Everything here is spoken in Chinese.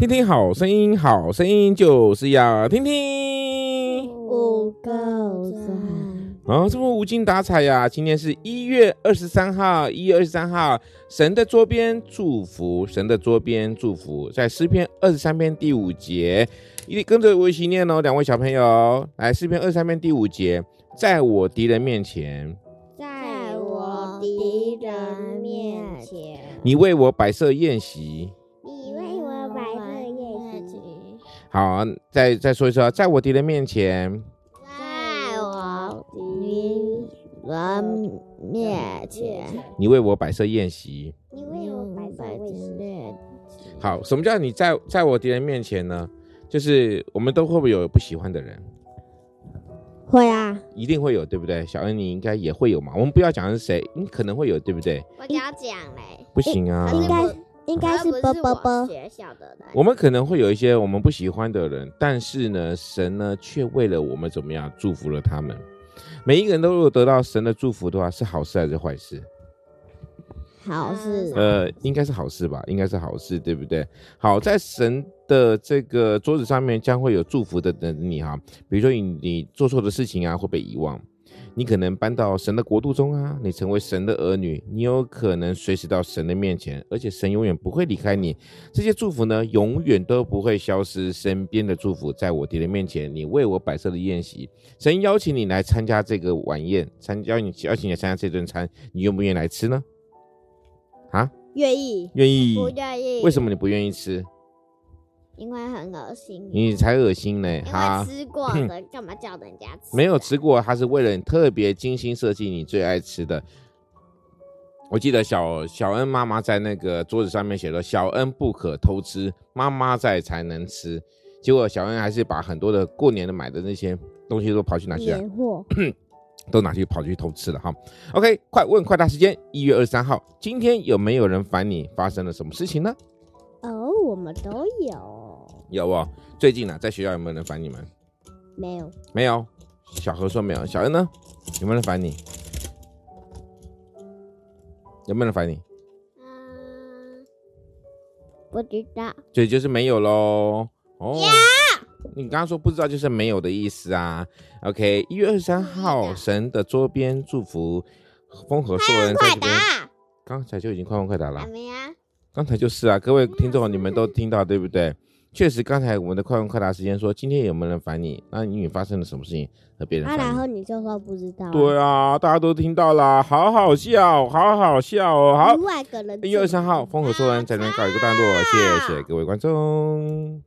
听听好声音，好声音就是要听听。五个赞啊，这么无精打采呀！今天是一月二十三号，一月二十三号，神的桌边祝福，神的桌边祝福，在诗篇二十三篇第五节，一定跟着我一起念哦，两位小朋友，来，诗篇二十三篇第五节，在我敌人面前，在我敌人面前，你为我摆设宴席。好，再再说一说，在我敌人面前，在我敌人面前，你为我摆设宴席，你为我摆设宴席。好，什么叫你在在我敌人面前呢？就是我们都会不会有不喜欢的人？会啊，一定会有，对不对？小恩，你应该也会有嘛。我们不要讲是谁，你可能会有，对不对？我要讲嘞，不行啊，应该。应该是啵啵啵学校的人。我们可能会有一些我们不喜欢的人，但是呢，神呢却为了我们怎么样祝福了他们。每一个人都如果得到神的祝福的话，是好事还是坏事？好事。呃，应该是好事吧，应该是好事，对不对？好，在神的这个桌子上面将会有祝福的等你哈。比如说你你做错的事情啊，会被遗忘。你可能搬到神的国度中啊，你成为神的儿女，你有可能随时到神的面前，而且神永远不会离开你。这些祝福呢，永远都不会消失。身边的祝福，在我敌人面前，你为我摆设的宴席，神邀请你来参加这个晚宴，参邀你邀请你参加这顿餐，你愿不愿意来吃呢？啊？愿意。愿意。不愿意。为什么你不愿意吃？因为很恶心，你才恶心呢！哈，吃过的 干嘛叫人家吃？没有吃过，他是为了你特别精心设计你最爱吃的。我记得小小恩妈妈在那个桌子上面写了“小恩不可偷吃，妈妈在才能吃”。结果小恩还是把很多的过年的买的那些东西都跑去拿去了？年货 都拿去跑去偷吃了哈。OK，快问快答时间，一月二十三号，今天有没有人烦你？发生了什么事情呢？哦，我们都有。有哦，最近呢、啊，在学校有没有人烦你们？没有，没有。小何说没有。小恩呢？有没有人烦你？有没有人烦你？嗯，不知道。所以就是没有喽。哦!你刚刚说不知道就是没有的意思啊。OK，一月二十三号，神的桌边祝福，丰禾硕恩在这边。刚才就已经快问快答了。没啊。刚才就是啊，各位听众，你们都听到对不对？确实，刚才我们的快问快答时间说，今天有没有人烦你？那英语发生了什么事情和别人？啊，然后你就说不知道。对啊，大家都听到了，好好笑，好好笑哦。好，一个人。一月二十三号，风和说完在这边告一个段落，谢谢各位观众。